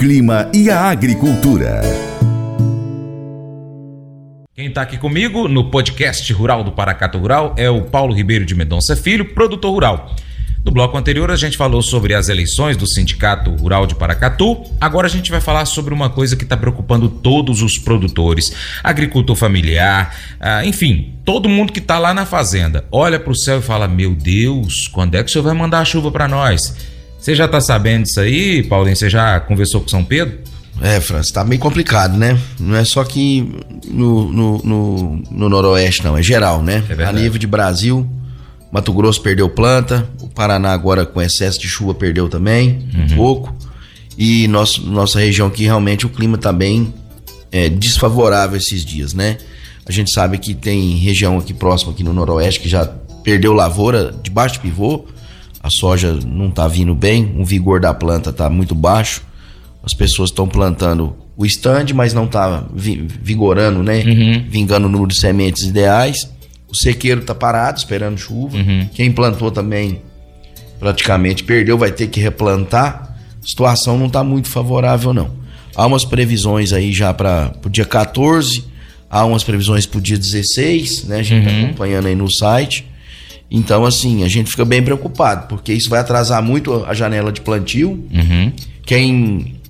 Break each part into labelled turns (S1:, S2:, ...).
S1: clima e a agricultura.
S2: Quem está aqui comigo no podcast Rural do Paracato Rural é o Paulo Ribeiro de Mendonça Filho, produtor rural. No bloco anterior a gente falou sobre as eleições do Sindicato Rural de Paracatu. Agora a gente vai falar sobre uma coisa que está preocupando todos os produtores, agricultor familiar, ah, enfim, todo mundo que está lá na fazenda. Olha para o céu e fala: Meu Deus, quando é que o senhor vai mandar a chuva para nós? Você já está sabendo disso aí, Paulinho? Você já conversou com São Pedro?
S3: É, França, tá meio complicado, né? Não é só aqui no, no, no, no Noroeste, não, é geral, né?
S2: É
S3: a nível de Brasil, Mato Grosso perdeu planta, o Paraná agora com excesso de chuva perdeu também, um
S2: Uhum.
S3: pouco. E nosso, nossa região aqui realmente o clima tá bem é, desfavorável esses dias, né? A gente sabe que tem região aqui próxima, aqui no Noroeste, que já perdeu lavoura debaixo de pivô. A soja não tá vindo bem, o vigor da planta tá muito baixo. As pessoas estão plantando o stand, mas não tá vi- vigorando, né? Vingando o número de sementes ideais. O sequeiro tá parado, esperando chuva. Quem plantou também praticamente perdeu, vai ter que replantar. A situação não tá muito favorável, não. Há umas previsões aí já para o dia 14, há umas previsões para o dia 16, né? A gente tá acompanhando aí no site. Então, assim, a gente fica bem preocupado, porque isso vai atrasar muito a janela de plantio.
S2: Uhum.
S3: Quem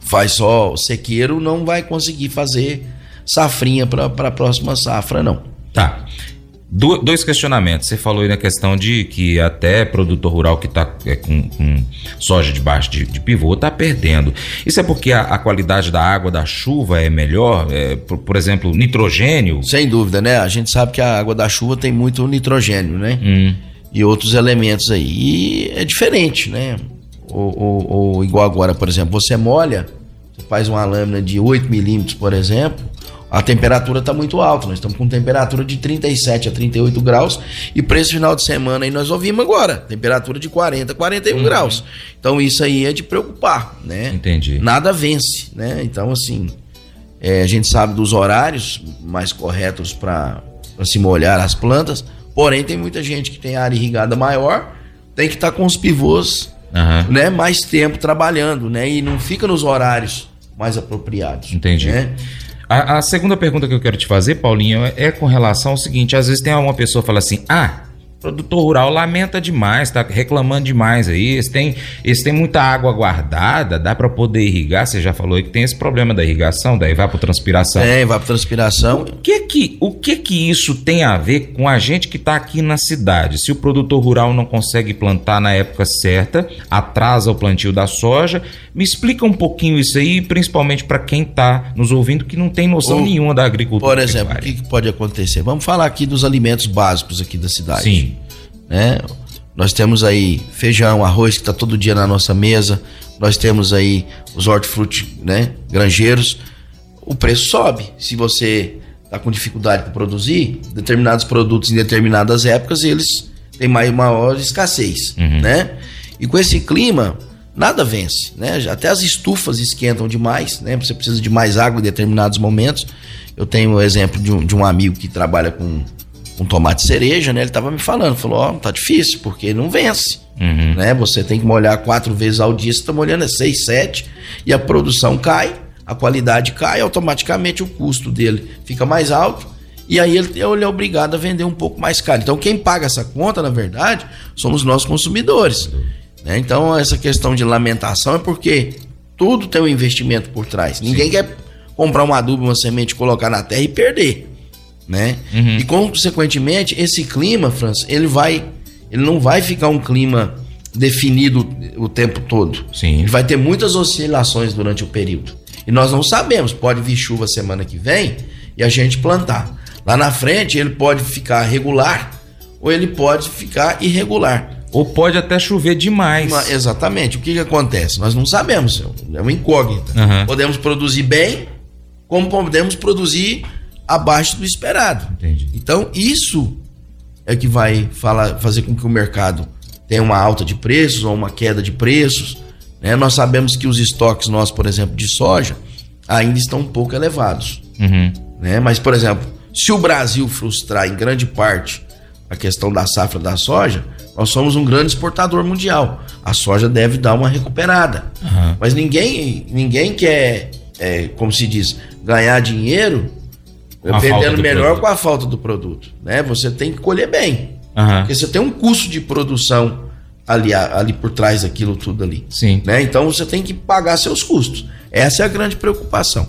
S3: faz só sequeiro não vai conseguir fazer safrinha para a próxima safra, não.
S2: Tá. Do- dois questionamentos. Você falou aí na questão de que até produtor rural que está com, com soja debaixo de, de pivô está perdendo. Isso é porque a, a qualidade da água da chuva é melhor? É, por, por exemplo, nitrogênio?
S3: Sem dúvida, né? A gente sabe que a água da chuva tem muito nitrogênio, né?
S2: Hum,
S3: E outros elementos aí. E é diferente, né? Ou, ou- ou igual agora, por exemplo, você molha, você faz uma lâmina de 8 milímetros, por exemplo, a temperatura está muito alta. Nós estamos com temperatura de 37 a 38 graus. E para esse final de semana aí nós ouvimos agora, temperatura de 40 a 41 graus. Então isso aí é de preocupar, né?
S2: Entendi.
S3: Nada vence, né? Então, assim, é, a gente sabe dos horários mais corretos para se molhar as plantas, porém tem muita gente que tem área irrigada maior, tem que estar com os pivôs
S2: aham.
S3: né, mais tempo trabalhando, né? E não fica nos horários mais apropriados.
S2: Entendi.
S3: Né?
S2: A, a segunda pergunta que eu quero te fazer, Paulinho, é, com relação ao seguinte: às vezes tem uma pessoa que fala assim, ah. Produtor rural lamenta demais, tá reclamando demais aí. Eles têm, eles têm muita água guardada, dá para poder irrigar. Você já falou aí que tem esse problema da irrigação, da evapotranspiração.
S3: É, vai para transpiração.
S2: O que que, o que que isso tem a ver com a gente que está aqui na cidade? Se o produtor rural não consegue plantar na época certa, atrasa o plantio da soja, me explica um pouquinho isso aí, principalmente para quem está nos ouvindo que não tem noção
S3: Ou,
S2: nenhuma da agricultura.
S3: Por exemplo, o que, que pode acontecer? Vamos falar aqui dos alimentos básicos aqui da cidade.
S2: Sim.
S3: Né? Nós temos aí feijão, arroz que está todo dia na nossa mesa. Nós temos aí os hortifruti, né? Granjeiros. O preço sobe. Se você está com dificuldade para produzir, determinados produtos em determinadas épocas eles têm mais, maior escassez, né? E com esse clima nada vence, né? Até as estufas esquentam demais, né? Você precisa de mais água em determinados momentos. Eu tenho o exemplo de um, de um amigo que trabalha com um tomate cereja, né? Ele tava me falando, falou, ó, tá difícil, porque não vence,
S2: Uhum.
S3: né? Você tem que molhar quatro vezes ao dia, você tá molhando é seis, sete, e a produção cai, a qualidade cai, automaticamente o custo dele fica mais alto, e aí ele, ele é obrigado a vender um pouco mais caro. Então quem paga essa conta, na verdade, somos nós consumidores, né? Então essa questão de lamentação é porque tudo tem um investimento por trás. Ninguém quer comprar um adubo, uma semente, colocar na terra e perder né? E consequentemente esse clima, França, ele vai, ele não vai ficar um clima definido o tempo todo.
S2: Sim.
S3: Ele vai ter muitas oscilações durante o período. E nós não sabemos, pode vir chuva semana que vem e a gente plantar. Lá na frente ele pode ficar regular ou ele pode ficar irregular.
S2: Ou pode até chover demais.
S3: Uma- exatamente. O que, que acontece? Nós não sabemos. É uma incógnita.
S2: Aham.
S3: Podemos produzir bem, como podemos produzir abaixo do esperado.
S2: Entendi.
S3: Então, isso é que vai falar, fazer com que o mercado tenha uma alta de preços ou uma queda de preços. né? Nós sabemos que os estoques nossos, por exemplo, de soja, ainda estão um pouco elevados.
S2: Uhum.
S3: né? Mas, por exemplo, se o Brasil frustrar em grande parte a questão da safra da soja, Nós somos um grande exportador mundial. A soja deve dar uma recuperada. Uhum. Mas ninguém, ninguém quer, é, como se diz, ganhar dinheiro vendendo melhor produto. com a falta do produto. Né? Você tem que colher bem. Uhum. Porque você tem um custo de produção ali, ali por trás daquilo tudo ali.
S2: Sim.
S3: Né? Então você tem que pagar seus custos. Essa é a grande preocupação.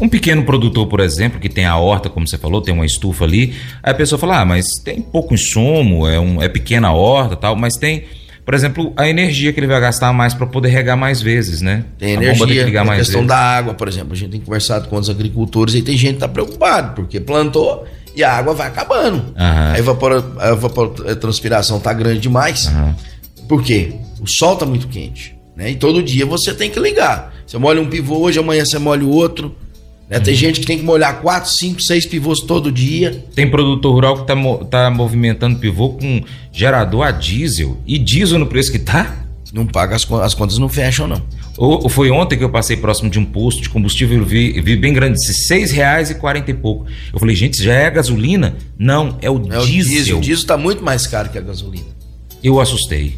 S2: Um pequeno produtor, por exemplo, que tem a horta, como você falou, tem uma estufa ali, aí a pessoa fala: ah, mas tem pouco insumo, é, um, é pequena a horta tal, mas tem. Por exemplo, a energia que ele vai gastar mais para poder regar mais vezes, né?
S3: Tem a energia, tem, que a questão vezes. da água, por exemplo. A gente tem conversado com os agricultores e tem gente que está preocupado, porque plantou e a água vai acabando. Uhum. A, evapora, a evapotranspiração está grande demais. Uhum. Por quê? O sol está muito quente. Né? E todo dia você tem que ligar. Você molha um pivô hoje, amanhã você molha o outro. Né? Tem gente que tem que molhar 4, 5, 6 pivôs todo dia.
S2: Tem produtor rural que está tá movimentando pivô com gerador a diesel. E diesel no preço que tá?
S3: Não paga, as, as contas não fecham, não.
S2: Ou, foi ontem que eu passei próximo de um posto de combustível, eu vi, vi bem grande, seis reais e quarenta e pouco. Eu falei, gente, já é a gasolina? Não, é o é diesel. O diesel.
S3: O diesel está muito mais caro que a gasolina.
S2: Eu assustei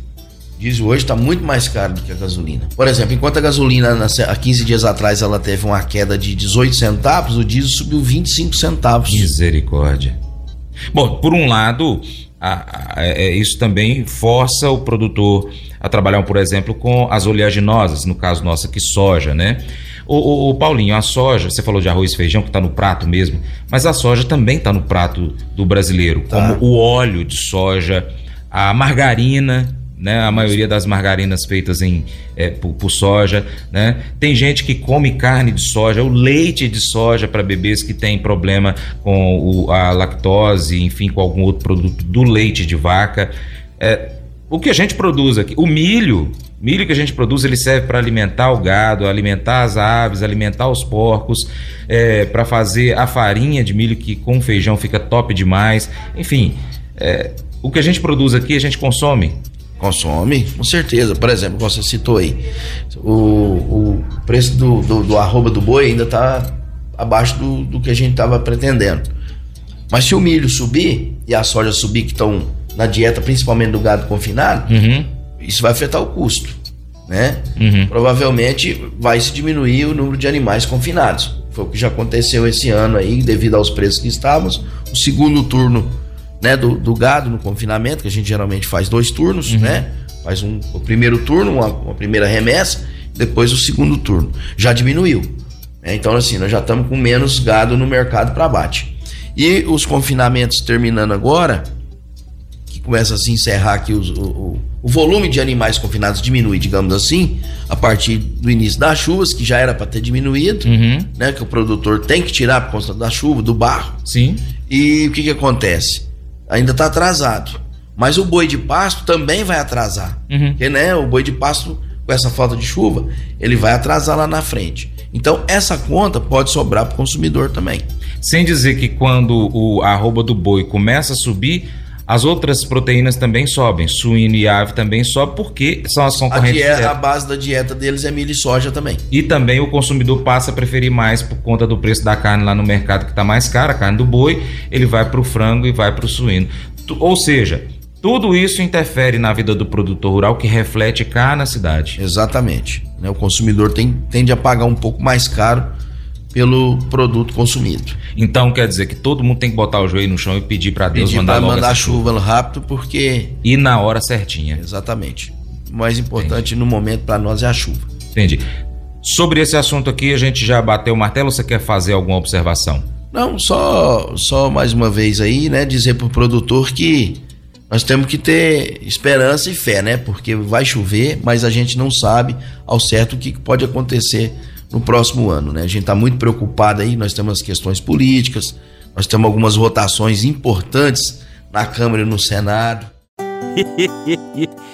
S3: diesel hoje está muito mais caro do que a gasolina. Por exemplo, enquanto a gasolina há 15 dias atrás ela teve uma queda de 18 centavos, o diesel subiu 25 centavos.
S2: Misericórdia. Bom, por um lado, a, a, é, isso também força o produtor a trabalhar, por exemplo, com as oleaginosas, no caso nosso aqui, soja, né? O, o, o, Paulinho, a soja, você falou de arroz e feijão que está no prato mesmo, mas a soja também está no prato do brasileiro, tá. como o óleo de soja, a margarina, né? A maioria das margarinas feitas em, é, por, por, soja, né? Tem gente que come carne de soja, o leite de soja para bebês que tem problema com o, a lactose, enfim, com algum outro produto do leite de vaca. É, o que a gente produz aqui, o milho, milho que a gente produz, ele serve para alimentar o gado, alimentar as aves, alimentar os porcos, é, para fazer a farinha de milho que com feijão fica top demais. Enfim, é, o que a gente produz aqui, a gente consome
S3: Consome, com certeza. Por exemplo, você citou aí, o, o preço do, do, do arroba do boi ainda está abaixo do, do que a gente estava pretendendo. Mas se o milho subir e a soja subir, que estão na dieta principalmente do gado confinado, uhum. isso vai afetar o custo. Né? Uhum. Provavelmente vai se diminuir o número de animais confinados. Foi o que já aconteceu esse ano aí, devido aos preços que estávamos. O segundo turno né, do, do gado no confinamento, que a gente geralmente faz dois turnos, uhum. né? Faz um, o primeiro turno, uma, uma, primeira remessa, depois o segundo turno. Já diminuiu. Né? Então, assim, nós já estamos com menos gado no mercado para abate. E os confinamentos terminando agora, que começa a se encerrar aqui os, o, o, volume de animais confinados diminui, digamos assim, a partir do início das chuvas, que já era para ter diminuído, uhum. né? Que o produtor tem que tirar por conta da chuva, do barro.
S2: Sim.
S3: E o que que acontece? Ainda está atrasado. Mas o boi de pasto também vai atrasar. Uhum. Porque, né, o boi de pasto, com essa falta de chuva, ele vai atrasar lá na frente. Então, essa conta pode sobrar para o consumidor também.
S2: Sem dizer que quando o arroba do boi começa a subir, as outras proteínas também sobem, suíno e ave também sobem, porque são as.
S3: A, dieta, a base da dieta deles é milho e soja também.
S2: E também o consumidor passa a preferir mais por conta do preço da carne lá no mercado que está mais cara, a carne do boi, ele vai para o frango e vai para o suíno. Ou seja, tudo isso interfere na vida do produtor rural que reflete cá na cidade.
S3: Exatamente. Né? O consumidor tem, tende a pagar um pouco mais caro pelo produto consumido.
S2: Então quer dizer que todo mundo tem que botar o joelho no chão e pedir para Deus pedir mandar,
S3: mandar chuva, chuva rápido porque
S2: e na hora certinha.
S3: Exatamente. O mais importante Entendi. no momento para nós é a chuva.
S2: Entendi. Sobre esse assunto aqui a gente já bateu o martelo. Você quer fazer alguma observação?
S3: Não, só só mais uma vez aí, né, dizer pro produtor que nós temos que ter esperança e fé, né? Porque vai chover, mas a gente não sabe ao certo o que pode acontecer no próximo ano. Né? A gente está muito preocupado aí, nós temos as questões políticas, nós temos algumas votações importantes na Câmara e no Senado.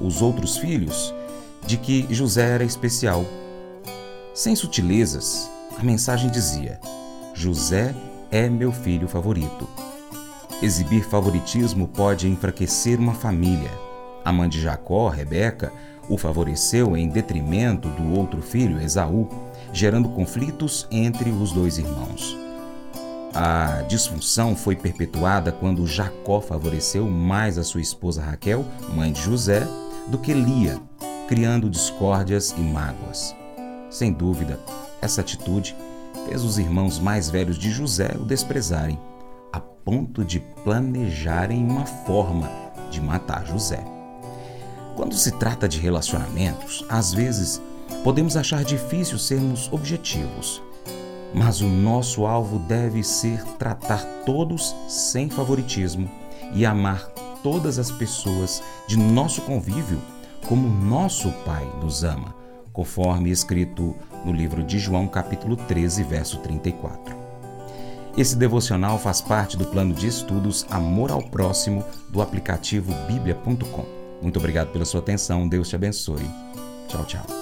S4: os outros filhos de que José era especial. Sem sutilezas, a mensagem dizia: José é meu filho favorito. Exibir favoritismo pode enfraquecer uma família a mãe de Jacó, Rebeca, o favoreceu em detrimento do outro filho, Esaú, gerando conflitos entre os dois irmãos. A disfunção foi perpetuada quando Jacó favoreceu mais a sua esposa Raquel, mãe de José, do que Lia, criando discórdias e mágoas. Sem dúvida, essa atitude fez os irmãos mais velhos de José o desprezarem, a ponto de planejarem uma forma de matar José. Quando se trata de relacionamentos, às vezes podemos achar difícil sermos objetivos, mas o nosso alvo deve ser tratar todos sem favoritismo e amar todas as pessoas de nosso convívio como nosso Pai nos ama, conforme escrito no livro de João, capítulo 13, verso 34. Esse devocional faz parte do plano de estudos Amor ao Próximo do aplicativo bíblia.com. Muito obrigado pela sua atenção. Deus te abençoe. Tchau, tchau.